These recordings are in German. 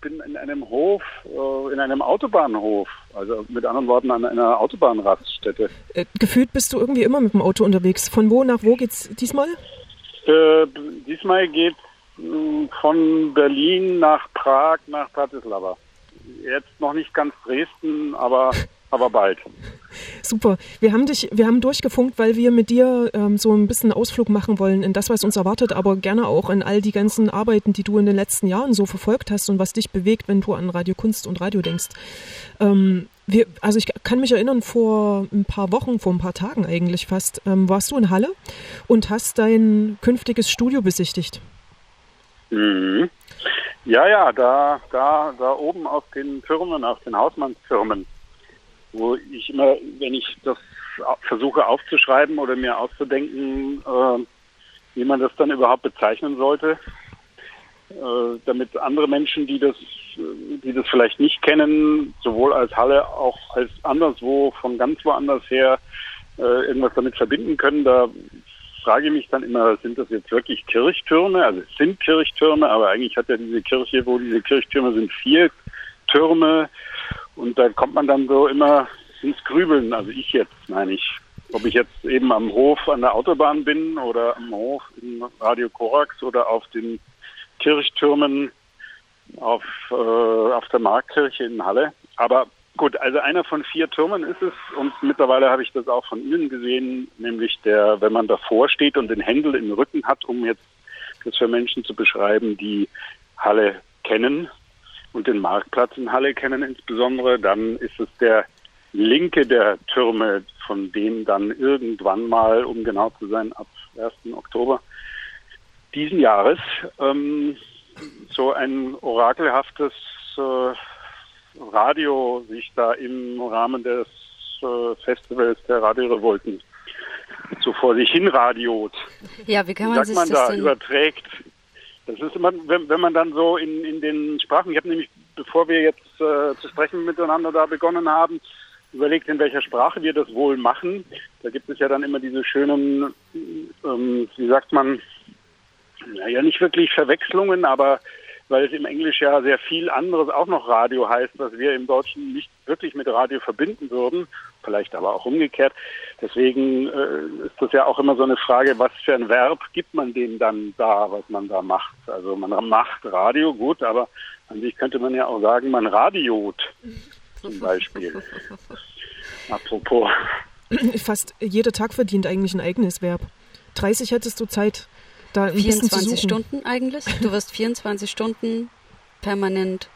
bin in einem Hof, äh, in einem Autobahnhof, also mit anderen Worten an einer Autobahnraststätte. Äh, gefühlt bist du irgendwie immer mit dem Auto unterwegs. Von wo nach wo geht's diesmal? Äh, diesmal geht's mh, von Berlin nach Prag nach Bratislava. Jetzt noch nicht ganz Dresden, aber aber bald. Super. Wir haben dich, wir haben durchgefunkt, weil wir mit dir ähm, so ein bisschen Ausflug machen wollen in das, was uns erwartet, aber gerne auch in all die ganzen Arbeiten, die du in den letzten Jahren so verfolgt hast und was dich bewegt, wenn du an Radio Kunst und Radio denkst. Ähm, wir, also ich kann mich erinnern, vor ein paar Wochen, vor ein paar Tagen eigentlich fast, ähm, warst du in Halle und hast dein künftiges Studio besichtigt. Mhm. Ja, ja, da, da, da oben auf den Firmen, auf den Hausmannsfirmen wo ich immer, wenn ich das versuche aufzuschreiben oder mir auszudenken, äh, wie man das dann überhaupt bezeichnen sollte, äh, damit andere Menschen, die das, die das vielleicht nicht kennen, sowohl als Halle auch als anderswo, von ganz woanders her, äh, irgendwas damit verbinden können, da frage ich mich dann immer, sind das jetzt wirklich Kirchtürme? Also es sind Kirchtürme, aber eigentlich hat ja diese Kirche, wo diese Kirchtürme sind, vier Türme und da kommt man dann so immer ins Grübeln. Also ich jetzt, meine ich. Ob ich jetzt eben am Hof an der Autobahn bin oder am Hof in Radio Korax oder auf den Kirchtürmen auf, äh, auf der Marktkirche in Halle. Aber gut, also einer von vier Türmen ist es und mittlerweile habe ich das auch von Ihnen gesehen, nämlich der, wenn man davor steht und den Händel im Rücken hat, um jetzt das für Menschen zu beschreiben, die Halle kennen, und den Marktplatz in Halle kennen insbesondere, dann ist es der linke der Türme, von denen dann irgendwann mal, um genau zu sein, ab 1. Oktober diesen Jahres ähm, so ein orakelhaftes äh, Radio sich da im Rahmen des äh, Festivals der Radiorevolten so vor sich hin radiot. Ja, wie kann man sagt sich man das da denn überträgt? Das ist immer, wenn, wenn man dann so in, in den Sprachen, ich habe nämlich, bevor wir jetzt äh, zu sprechen miteinander da begonnen haben, überlegt, in welcher Sprache wir das wohl machen. Da gibt es ja dann immer diese schönen, ähm, wie sagt man, naja, nicht wirklich Verwechslungen, aber weil es im Englisch ja sehr viel anderes auch noch Radio heißt, was wir im Deutschen nicht wirklich mit Radio verbinden würden, vielleicht aber auch umgekehrt. Deswegen äh, ist das ja auch immer so eine Frage, was für ein Verb gibt man dem dann da, was man da macht. Also man macht Radio, gut, aber an sich könnte man ja auch sagen, man radiot zum Beispiel. Apropos. Fast jeder Tag verdient eigentlich ein eigenes Verb. 30 hättest du Zeit, da ein bisschen zu 24 suchen. Stunden eigentlich? Du wirst 24 Stunden permanent.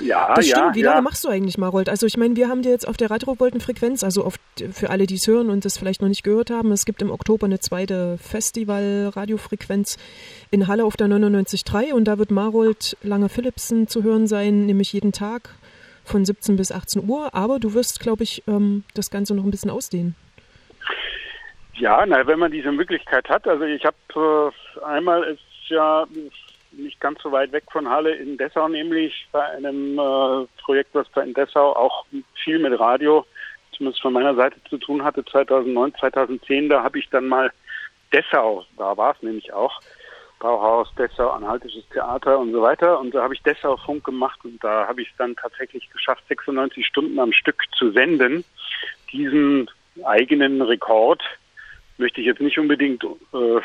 Ja, Das ja, stimmt. Wie ja. lange machst du eigentlich, Marold? Also ich meine, wir haben dir jetzt auf der Radio-Volten-Frequenz, also auf, für alle, die es hören und das vielleicht noch nicht gehört haben, es gibt im Oktober eine zweite Festival-Radiofrequenz in Halle auf der 99.3 und da wird Marold Lange-Philipsen zu hören sein, nämlich jeden Tag von 17 bis 18 Uhr. Aber du wirst, glaube ich, ähm, das Ganze noch ein bisschen ausdehnen. Ja, na, wenn man diese Möglichkeit hat. Also ich habe äh, einmal ist ja nicht ganz so weit weg von Halle in Dessau, nämlich bei einem äh, Projekt, was da in Dessau auch viel mit Radio, zumindest von meiner Seite zu tun hatte, 2009, 2010, da habe ich dann mal Dessau, da war es nämlich auch, Bauhaus, Dessau, Anhaltisches Theater und so weiter. Und da habe ich Dessau Funk gemacht und da habe ich es dann tatsächlich geschafft, 96 Stunden am Stück zu senden. Diesen eigenen Rekord möchte ich jetzt nicht unbedingt, äh,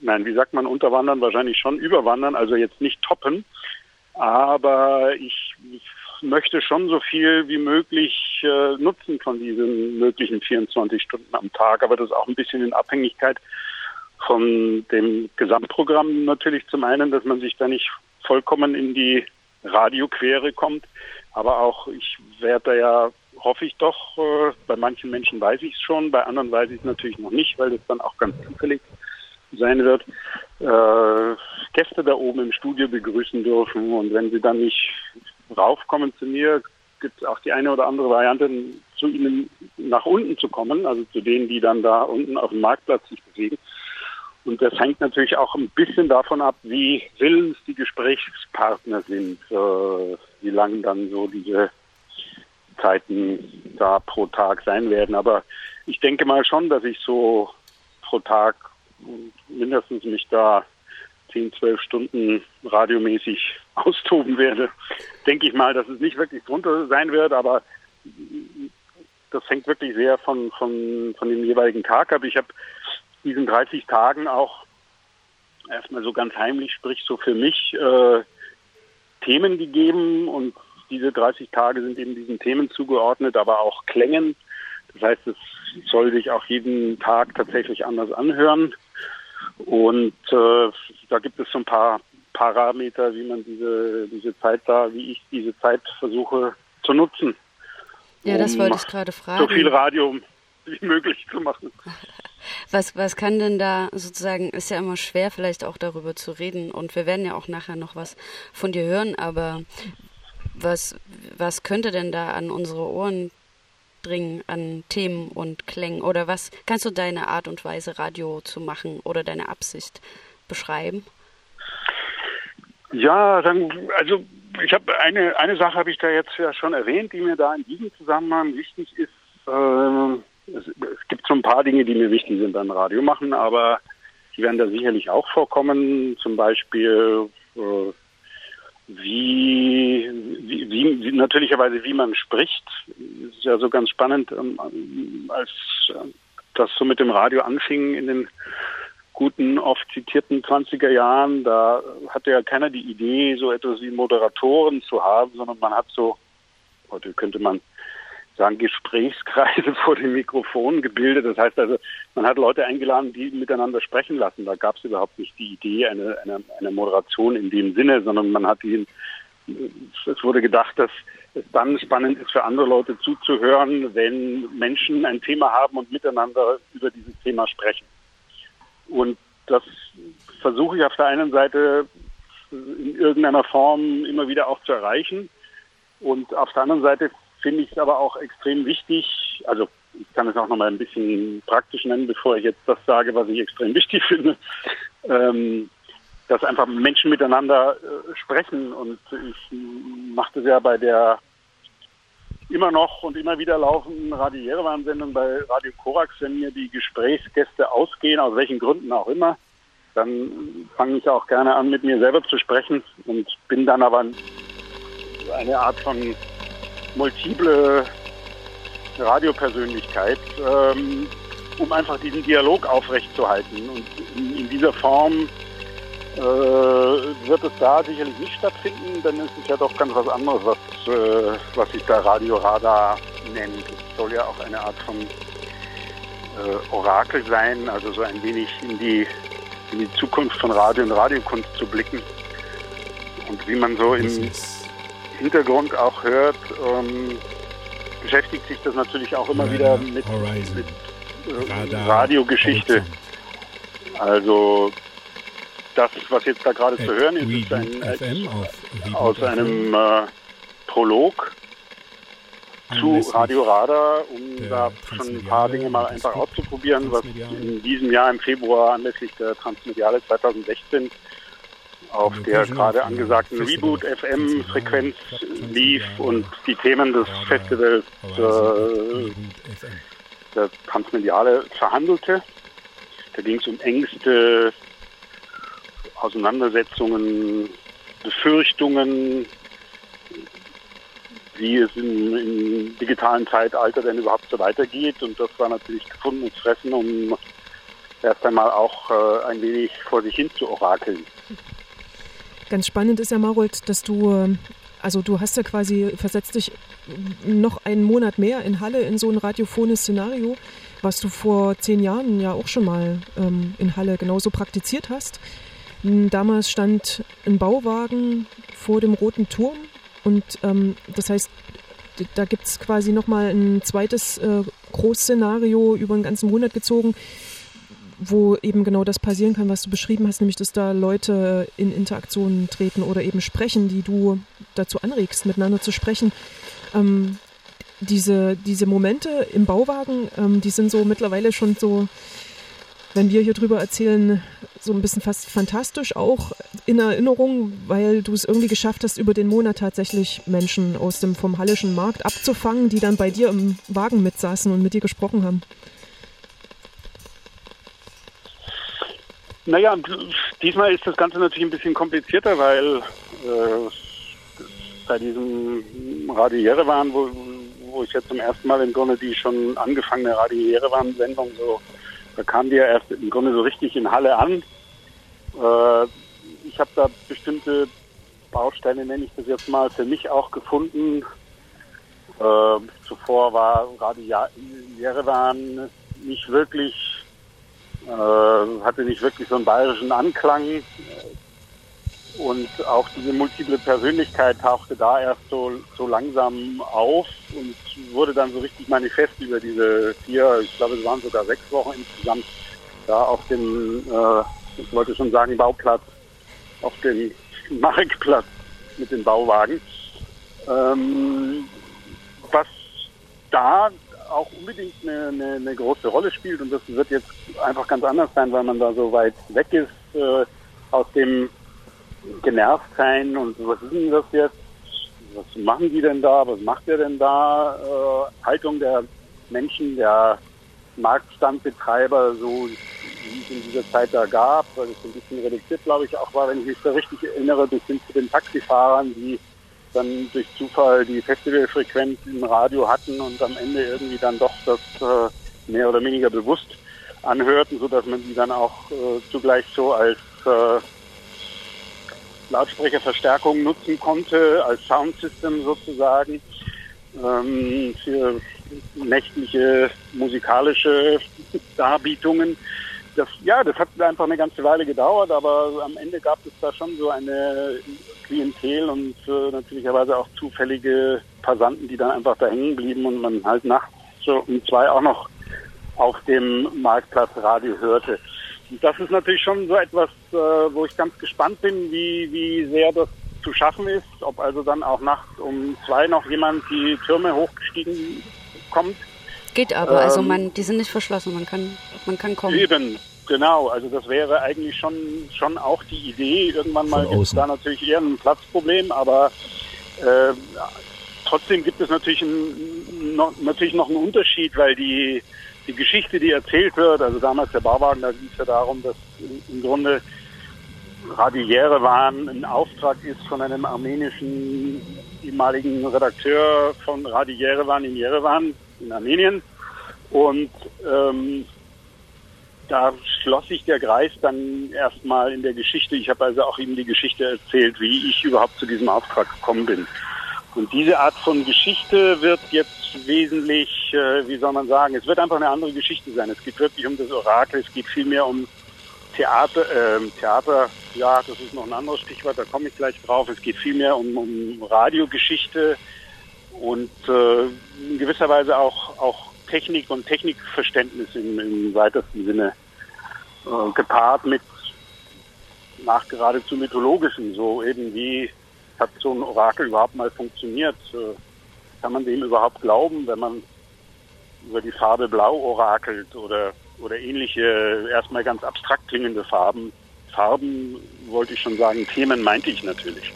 nein, wie sagt man, unterwandern, wahrscheinlich schon überwandern, also jetzt nicht toppen. Aber ich möchte schon so viel wie möglich äh, nutzen von diesen möglichen 24 Stunden am Tag, aber das auch ein bisschen in Abhängigkeit von dem Gesamtprogramm natürlich zum einen, dass man sich da nicht vollkommen in die Radioquere kommt, aber auch ich werde da ja, hoffe ich doch, äh, bei manchen Menschen weiß ich es schon, bei anderen weiß ich es natürlich noch nicht, weil das dann auch ganz zufällig sein wird, äh, Gäste da oben im Studio begrüßen dürfen und wenn sie dann nicht raufkommen zu mir, gibt es auch die eine oder andere Variante, zu ihnen nach unten zu kommen, also zu denen, die dann da unten auf dem Marktplatz sich bewegen. Und das hängt natürlich auch ein bisschen davon ab, wie willens die Gesprächspartner sind, äh, wie lang dann so diese Zeiten da pro Tag sein werden. Aber ich denke mal schon, dass ich so pro Tag mindestens mich da 10, 12 Stunden radiomäßig austoben werde. Denke ich mal, dass es nicht wirklich drunter sein wird, aber das hängt wirklich sehr von, von, von dem jeweiligen Tag ab. Ich habe diesen 30 Tagen auch erstmal so ganz heimlich, sprich so für mich, äh, Themen gegeben und diese 30 Tage sind eben diesen Themen zugeordnet, aber auch Klängen. Das heißt, es soll sich auch jeden Tag tatsächlich anders anhören. Und äh, da gibt es so ein paar Parameter, wie man diese, diese Zeit da, wie ich diese Zeit versuche zu nutzen. Ja, das um wollte ich gerade fragen. So viel Radio wie möglich zu machen. Was, was kann denn da sozusagen, ist ja immer schwer vielleicht auch darüber zu reden und wir werden ja auch nachher noch was von dir hören, aber was, was könnte denn da an unsere Ohren dringen an Themen und Klängen? Oder was kannst du deine Art und Weise, Radio zu machen oder deine Absicht beschreiben? Ja, dann, also ich habe eine, eine Sache habe ich da jetzt ja schon erwähnt, die mir da in diesem Zusammenhang wichtig ist. Äh, es, es, gibt so ein paar Dinge, die mir wichtig sind beim Radio machen, aber die werden da sicherlich auch vorkommen. Zum Beispiel äh, wie, natürlicherweise, wie man spricht. Ist ja so ganz spannend, ähm, als äh, das so mit dem Radio anfing in den guten, oft zitierten 20er Jahren, da hatte ja keiner die Idee, so etwas wie Moderatoren zu haben, sondern man hat so, heute könnte man sagen, Gesprächskreise vor dem Mikrofon gebildet. Das heißt also, man hat Leute eingeladen, die miteinander sprechen lassen. Da gab es überhaupt nicht die Idee, eine, eine, eine Moderation in dem Sinne, sondern man hat ihn, es wurde gedacht, dass es dann spannend ist für andere Leute zuzuhören, wenn Menschen ein Thema haben und miteinander über dieses Thema sprechen. Und das versuche ich auf der einen Seite in irgendeiner Form immer wieder auch zu erreichen. Und auf der anderen Seite finde ich es aber auch extrem wichtig, also ich kann es auch nochmal ein bisschen praktisch nennen, bevor ich jetzt das sage, was ich extrem wichtig finde, ähm, dass einfach Menschen miteinander äh, sprechen. Und ich mache das ja bei der immer noch und immer wieder laufenden Radio Jerewan-Sendung bei Radio Korax, wenn mir die Gesprächsgäste ausgehen, aus welchen Gründen auch immer, dann fange ich auch gerne an, mit mir selber zu sprechen und bin dann aber eine Art von multiple Radiopersönlichkeit, ähm, um einfach diesen Dialog aufrechtzuerhalten. Und in, in dieser Form äh, wird es da sicherlich nicht stattfinden, denn es ist ja doch ganz was anderes, was, äh, was sich da Radioradar nennt. Es soll ja auch eine Art von äh, Orakel sein, also so ein wenig in die, in die Zukunft von Radio und Radiokunst zu blicken. Und wie man so im Hintergrund auch hört, ähm, beschäftigt sich das natürlich auch immer wieder mit, mit äh, Radiogeschichte. Also das, was jetzt da gerade zu hören ist, ist ein, äh, aus einem äh, Prolog zu Radio Radar, um da schon ein paar Dinge mal einfach auszuprobieren, was in diesem Jahr im Februar anlässlich der Transmediale 2016 auf der gerade angesagten Reboot FM Frequenz lief und die Themen des Festivals äh, der Transmediale verhandelte. Da ging es um Ängste, Auseinandersetzungen, Befürchtungen, wie es im, im, digitalen Zeitalter denn überhaupt so weitergeht. Und das war natürlich gefundenes Fressen, um erst einmal auch äh, ein wenig vor sich hin zu orakeln. Ganz spannend ist ja, Marold, dass du, ähm, also du hast ja quasi, versetzt dich noch einen Monat mehr in Halle in so ein radiophones Szenario, was du vor zehn Jahren ja auch schon mal ähm, in Halle genauso praktiziert hast. Hm, damals stand ein Bauwagen vor dem Roten Turm und ähm, das heißt, da gibt es quasi nochmal ein zweites äh, Großszenario über einen ganzen Monat gezogen, wo eben genau das passieren kann, was du beschrieben hast, nämlich dass da Leute in Interaktionen treten oder eben sprechen, die du dazu anregst, miteinander zu sprechen. Ähm, diese, diese Momente im Bauwagen, ähm, die sind so mittlerweile schon so, wenn wir hier drüber erzählen, so ein bisschen fast fantastisch auch in Erinnerung, weil du es irgendwie geschafft hast, über den Monat tatsächlich Menschen aus dem vom Hallischen Markt abzufangen, die dann bei dir im Wagen mitsaßen und mit dir gesprochen haben. Naja, diesmal ist das Ganze natürlich ein bisschen komplizierter, weil äh, bei diesem Radio Jerewan, wo, wo ich jetzt zum ersten Mal im Grunde die schon angefangene Radio Jerewan-Sendung so, da kam die ja erst im Grunde so richtig in Halle an. Äh, ich habe da bestimmte Bausteine, nenne ich das jetzt mal, für mich auch gefunden. Äh, zuvor war Radio Jerewan nicht wirklich, äh, hatte nicht wirklich so einen bayerischen Anklang. Und auch diese multiple Persönlichkeit tauchte da erst so, so langsam auf und wurde dann so richtig manifest über diese vier, ich glaube es waren sogar sechs Wochen insgesamt, da auf dem, äh, ich wollte schon sagen, Bauplatz, auf dem Marktplatz mit den Bauwagen. Ähm, was da auch unbedingt eine, eine, eine, große Rolle spielt und das wird jetzt einfach ganz anders sein, weil man da so weit weg ist äh, aus dem genervt sein und was ist denn das jetzt? Was machen die denn da? Was macht der denn da? Äh, Haltung der Menschen, der Marktstandbetreiber, so wie es in dieser Zeit da gab, weil es ein bisschen reduziert, glaube ich, auch war, wenn ich mich da richtig erinnere, bis hin zu den Taxifahrern, die dann durch Zufall die Festivalfrequenz im Radio hatten und am Ende irgendwie dann doch das äh, mehr oder weniger bewusst anhörten, sodass man die dann auch äh, zugleich so als äh, Lautsprecherverstärkung nutzen konnte, als Soundsystem sozusagen ähm, für nächtliche musikalische Darbietungen. Das, ja, das hat einfach eine ganze Weile gedauert, aber am Ende gab es da schon so eine Klientel und äh, natürlicherweise auch zufällige Passanten, die dann einfach da hängen blieben und man halt nachts so um zwei auch noch auf dem Marktplatz Radio hörte. Das ist natürlich schon so etwas, äh, wo ich ganz gespannt bin, wie, wie sehr das zu schaffen ist, ob also dann auch nachts um zwei noch jemand die Türme hochgestiegen kommt. Geht aber, also ähm, also man, die sind nicht verschlossen, man kann, man kann kommen. Eben, genau, also das wäre eigentlich schon, schon auch die Idee. Irgendwann mal gibt es da natürlich eher ein Platzproblem, aber äh, trotzdem gibt es natürlich, ein, noch, natürlich noch einen Unterschied, weil die die Geschichte, die erzählt wird, also damals der Bauwagen, da ging es ja darum, dass im Grunde Radio Jerewan ein Auftrag ist von einem armenischen ehemaligen Redakteur von Radio Jerewan in Jerewan in Armenien. Und ähm, da schloss sich der Kreis dann erstmal in der Geschichte. Ich habe also auch ihm die Geschichte erzählt, wie ich überhaupt zu diesem Auftrag gekommen bin. Und diese Art von Geschichte wird jetzt wesentlich, äh, wie soll man sagen, es wird einfach eine andere Geschichte sein. Es geht wirklich um das Orakel, es geht vielmehr um Theater, äh, Theater, ja, das ist noch ein anderes Stichwort, da komme ich gleich drauf. Es geht vielmehr um, um Radiogeschichte und äh, in gewisser Weise auch, auch Technik und Technikverständnis im, im weitesten Sinne äh, gepaart mit nach geradezu mythologischen, so eben wie hat so ein Orakel überhaupt mal funktioniert? Äh, kann man dem überhaupt glauben, wenn man über die Farbe Blau orakelt oder, oder ähnliche, erstmal ganz abstrakt klingende Farben? Farben wollte ich schon sagen, Themen meinte ich natürlich.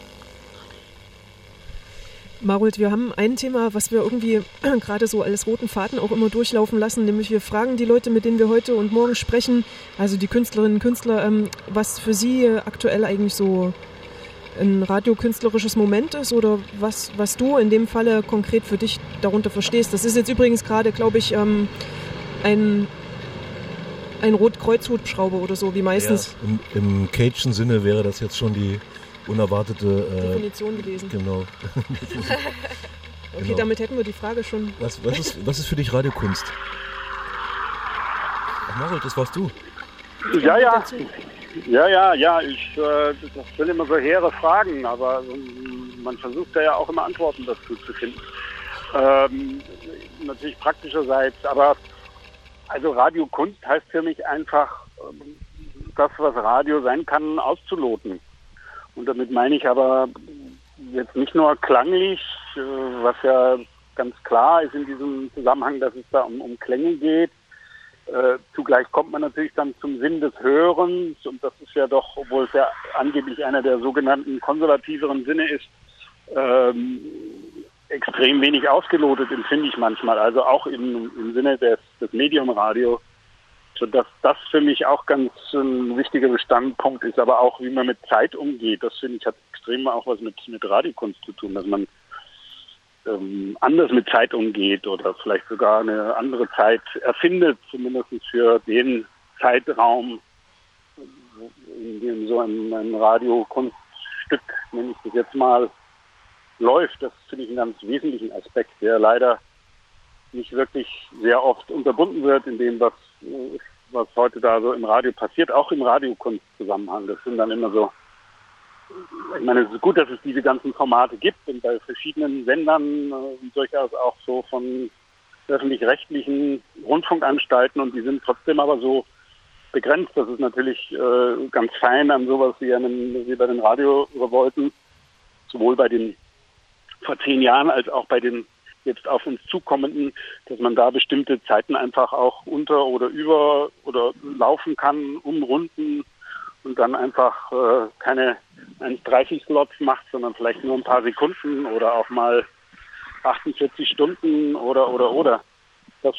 Marold, wir haben ein Thema, was wir irgendwie gerade so als roten Faden auch immer durchlaufen lassen, nämlich wir fragen die Leute, mit denen wir heute und morgen sprechen, also die Künstlerinnen und Künstler, ähm, was für sie aktuell eigentlich so ein radiokünstlerisches Moment ist oder was, was du in dem Falle konkret für dich darunter verstehst. Das ist jetzt übrigens gerade, glaube ich, ähm, ein, ein Rotkreuzhubschrauber oder so, wie meistens. Ja, Im, im Cage'en Sinne wäre das jetzt schon die unerwartete äh, Definition gewesen. Genau. okay, genau. damit hätten wir die Frage schon. Was, was, ist, was ist für dich Radiokunst? Ach, Marold, das warst du. Ja, ja. Ja, ja, ja, ich, äh, das sind immer so hehre Fragen, aber ähm, man versucht ja auch immer Antworten dazu zu finden. Ähm, natürlich praktischerseits, aber also Radiokunst heißt für mich einfach, ähm, das, was Radio sein kann, auszuloten. Und damit meine ich aber jetzt nicht nur klanglich, äh, was ja ganz klar ist in diesem Zusammenhang, dass es da um, um Klänge geht, äh, zugleich kommt man natürlich dann zum Sinn des Hörens und das ist ja doch, obwohl es ja angeblich einer der sogenannten konservativeren Sinne ist, ähm, extrem wenig ausgelotet, empfinde ich manchmal. Also auch im, im Sinne des, des Mediumradio sodass das für mich auch ganz ein wichtiger Bestandpunkt ist, aber auch wie man mit Zeit umgeht. Das finde ich hat extrem auch was mit, mit Radiokunst zu tun, dass man ähm, anders mit Zeit umgeht oder vielleicht sogar eine andere Zeit erfindet, zumindest für den Zeitraum, in dem so ein, ein Radiokunststück, nenne ich das jetzt mal, läuft. Das finde ich einen ganz wesentlichen Aspekt, der leider nicht wirklich sehr oft unterbunden wird in dem, was, was heute da so im Radio passiert, auch im Radiokunstzusammenhang. Das sind dann immer so ich meine, es ist gut, dass es diese ganzen Formate gibt und bei verschiedenen Sendern äh, durchaus auch so von öffentlich-rechtlichen Rundfunkanstalten und die sind trotzdem aber so begrenzt. Das ist natürlich äh, ganz fein an sowas wie, einem, wie bei den Radiorevolten, sowohl bei den vor zehn Jahren als auch bei den jetzt auf uns zukommenden, dass man da bestimmte Zeiten einfach auch unter oder über oder laufen kann, umrunden und dann einfach äh, keine 1,30 Slots macht, sondern vielleicht nur ein paar Sekunden oder auch mal 48 Stunden oder oder oder. Das,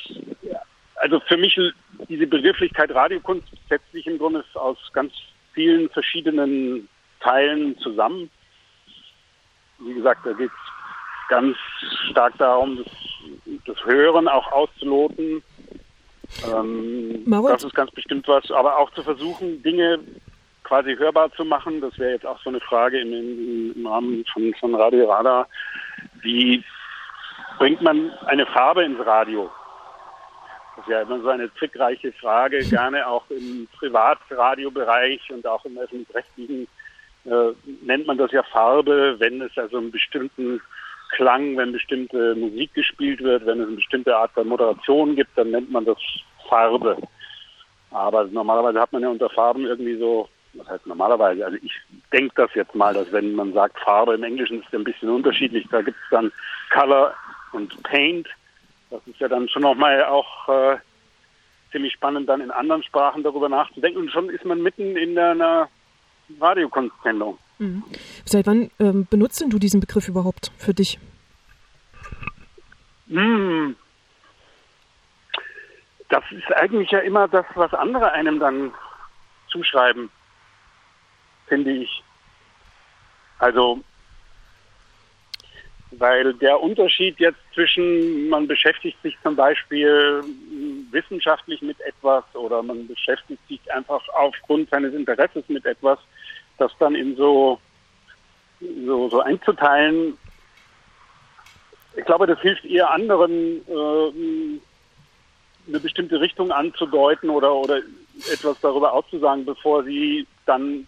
also für mich diese Begrifflichkeit Radiokunst setzt sich im Grunde aus ganz vielen verschiedenen Teilen zusammen. Wie gesagt, da geht es ganz stark darum, das, das Hören auch auszuloten. Ähm, das ist ganz bestimmt was, aber auch zu versuchen, Dinge quasi hörbar zu machen. Das wäre jetzt auch so eine Frage im, im, im Rahmen von, von Radio Radar. Wie bringt man eine Farbe ins Radio? Das ist ja immer so eine trickreiche Frage, gerne auch im Privatradiobereich und auch im öffentlich-rechtlichen äh, nennt man das ja Farbe, wenn es also einen bestimmten Klang, wenn bestimmte Musik gespielt wird, wenn es eine bestimmte Art der Moderation gibt, dann nennt man das Farbe. Aber normalerweise hat man ja unter Farben irgendwie so was heißt normalerweise, also ich denke das jetzt mal, dass wenn man sagt Farbe im Englischen ist ja ein bisschen unterschiedlich, da gibt es dann Color und Paint. Das ist ja dann schon nochmal auch äh, ziemlich spannend, dann in anderen Sprachen darüber nachzudenken. Und schon ist man mitten in einer Radiokunstsendung. Mhm. Seit wann ähm, benutzt denn du diesen Begriff überhaupt für dich? Hm. Das ist eigentlich ja immer das, was andere einem dann zuschreiben finde ich. Also, weil der Unterschied jetzt zwischen, man beschäftigt sich zum Beispiel wissenschaftlich mit etwas oder man beschäftigt sich einfach aufgrund seines Interesses mit etwas, das dann in so, so, so einzuteilen, ich glaube, das hilft eher anderen, äh, eine bestimmte Richtung anzudeuten oder, oder etwas darüber auszusagen, bevor sie dann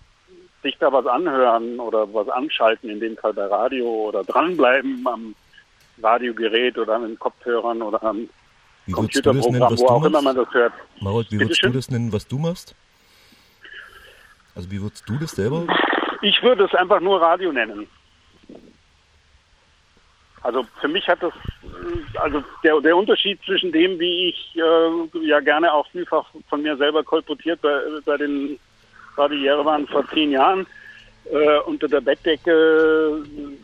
sich da was anhören oder was anschalten, in dem Fall bei Radio oder dranbleiben am Radiogerät oder an den Kopfhörern oder am wie Computerprogramm, nennen, wo auch immer man das hört. Marold, wie würdest du das nennen, was du machst? Also wie würdest du das selber? Ich würde es einfach nur Radio nennen. Also für mich hat das, also der, der Unterschied zwischen dem, wie ich äh, ja gerne auch vielfach von mir selber kolportiert bei, bei den Barriere waren vor zehn Jahren äh, unter der Bettdecke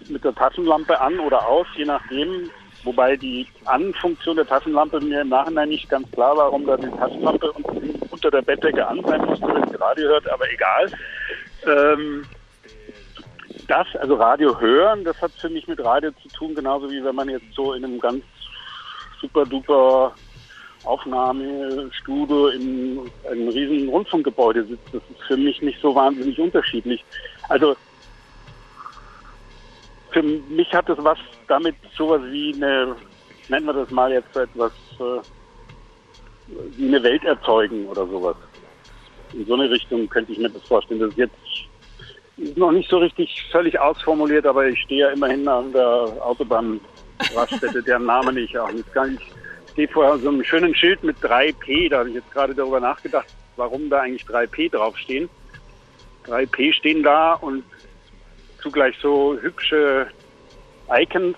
mit der Taschenlampe an oder aus, je nachdem. Wobei die Anfunktion der Taschenlampe mir im Nachhinein nicht ganz klar war, warum da die Taschenlampe unter der Bettdecke an sein musste, wenn sie Radio hört, aber egal. Ähm, das, also Radio hören, das hat für mich mit Radio zu tun, genauso wie wenn man jetzt so in einem ganz super duper Aufnahmestudio in einem riesigen Rundfunkgebäude sitzt. Das ist für mich nicht so wahnsinnig unterschiedlich. Also für mich hat es was damit sowas wie eine, nennen wir das mal jetzt etwas, äh, wie eine Welt erzeugen oder sowas. In so eine Richtung könnte ich mir das vorstellen. Das ist jetzt noch nicht so richtig völlig ausformuliert, aber ich stehe ja immerhin an der Autobahnraststätte, deren Namen ich auch nicht gar nicht steht vor so einem schönen Schild mit 3P. Da habe ich jetzt gerade darüber nachgedacht, warum da eigentlich 3P draufstehen. 3P stehen da und zugleich so hübsche Icons.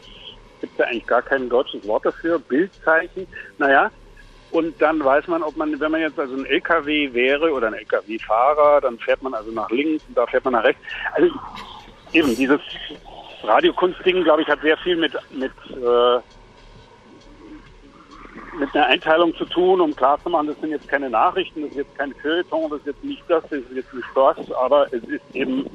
Gibt ja eigentlich gar kein deutsches Wort dafür. Bildzeichen. Naja. Und dann weiß man, ob man, wenn man jetzt also ein LKW wäre oder ein LKW-Fahrer, dann fährt man also nach links und da fährt man nach rechts. Also eben dieses Radiokunstding, glaube ich, hat sehr viel mit, mit äh, mit einer Einteilung zu tun, um klarzumachen, das sind jetzt keine Nachrichten, das ist jetzt kein Feuilleton, das ist jetzt nicht das, das ist jetzt nicht das, aber es ist eben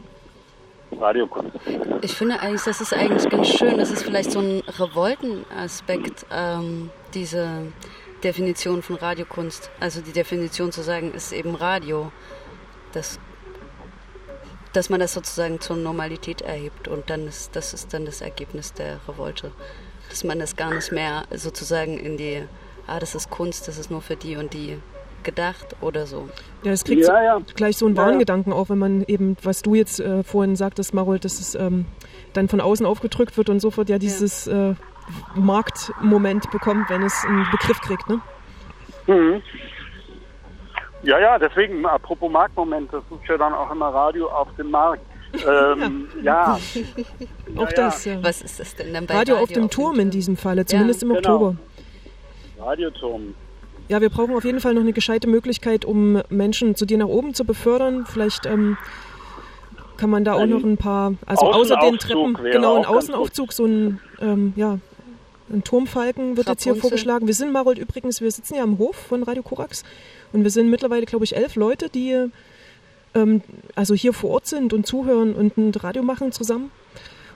Radiokunst. Ich finde eigentlich, das ist eigentlich ganz schön. Das ist vielleicht so ein Revoltenaspekt, ähm, diese Definition von Radiokunst. Also die Definition zu sagen, ist eben Radio. Das, dass man das sozusagen zur Normalität erhebt und dann ist das ist dann das Ergebnis der Revolte. Dass man das gar nicht mehr sozusagen in die, ah, das ist Kunst, das ist nur für die und die gedacht oder so. Ja, es kriegt ja, ja. gleich so einen ja, Warngedanken auch, wenn man eben, was du jetzt äh, vorhin sagtest, Marold, dass es ähm, dann von außen aufgedrückt wird und sofort ja dieses äh, Marktmoment bekommt, wenn es einen Begriff kriegt, ne? Mhm. Ja, ja, deswegen, apropos Marktmoment, das ist ja dann auch immer Radio auf dem Markt. Ähm, ja. ja. Auch das, ja. Was ist das denn dann bei Radio, Radio auf dem auf Turm in diesem Falle, zumindest im genau. Oktober. Radioturm. Ja, wir brauchen auf jeden Fall noch eine gescheite Möglichkeit, um Menschen zu dir nach oben zu befördern. Vielleicht ähm, kann man da auch noch ein paar, also außer den Treppen, genau, ein Außenaufzug, so ein, ähm, ja, ein Turmfalken wird Rapunzel. jetzt hier vorgeschlagen. Wir sind, Marold, übrigens, wir sitzen ja am Hof von Radio Korax und wir sind mittlerweile, glaube ich, elf Leute, die ähm, also hier vor Ort sind und zuhören und ein Radio machen zusammen.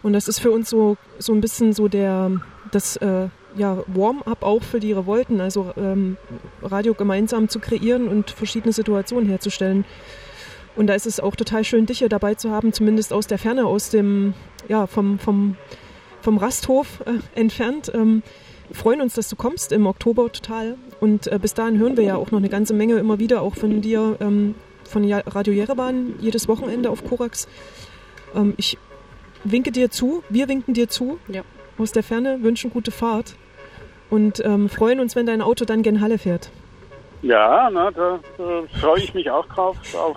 Und das ist für uns so, so ein bisschen so der, das äh, ja, Warm-up auch für die Revolten, also ähm, Radio gemeinsam zu kreieren und verschiedene Situationen herzustellen. Und da ist es auch total schön, dich hier dabei zu haben, zumindest aus der Ferne, aus dem, ja, vom, vom, vom Rasthof äh, entfernt. Ähm, freuen uns, dass du kommst im Oktober total. Und äh, bis dahin hören wir ja auch noch eine ganze Menge immer wieder, auch von dir, ähm, von Radio Jerewan, jedes Wochenende auf Korax. Ähm, ich winke dir zu, wir winken dir zu. Ja. Aus der Ferne wünschen gute Fahrt und ähm, freuen uns, wenn dein Auto dann gen Halle fährt. Ja, na, da äh, freue ich mich auch drauf, auf,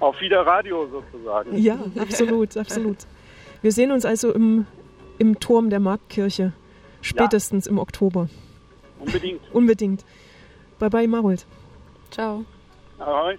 auf wieder Radio sozusagen. Ja, absolut, absolut. Wir sehen uns also im, im Turm der Marktkirche, spätestens ja. im Oktober. Unbedingt. Unbedingt. Bye bye, Marold. Ciao. Ahoi.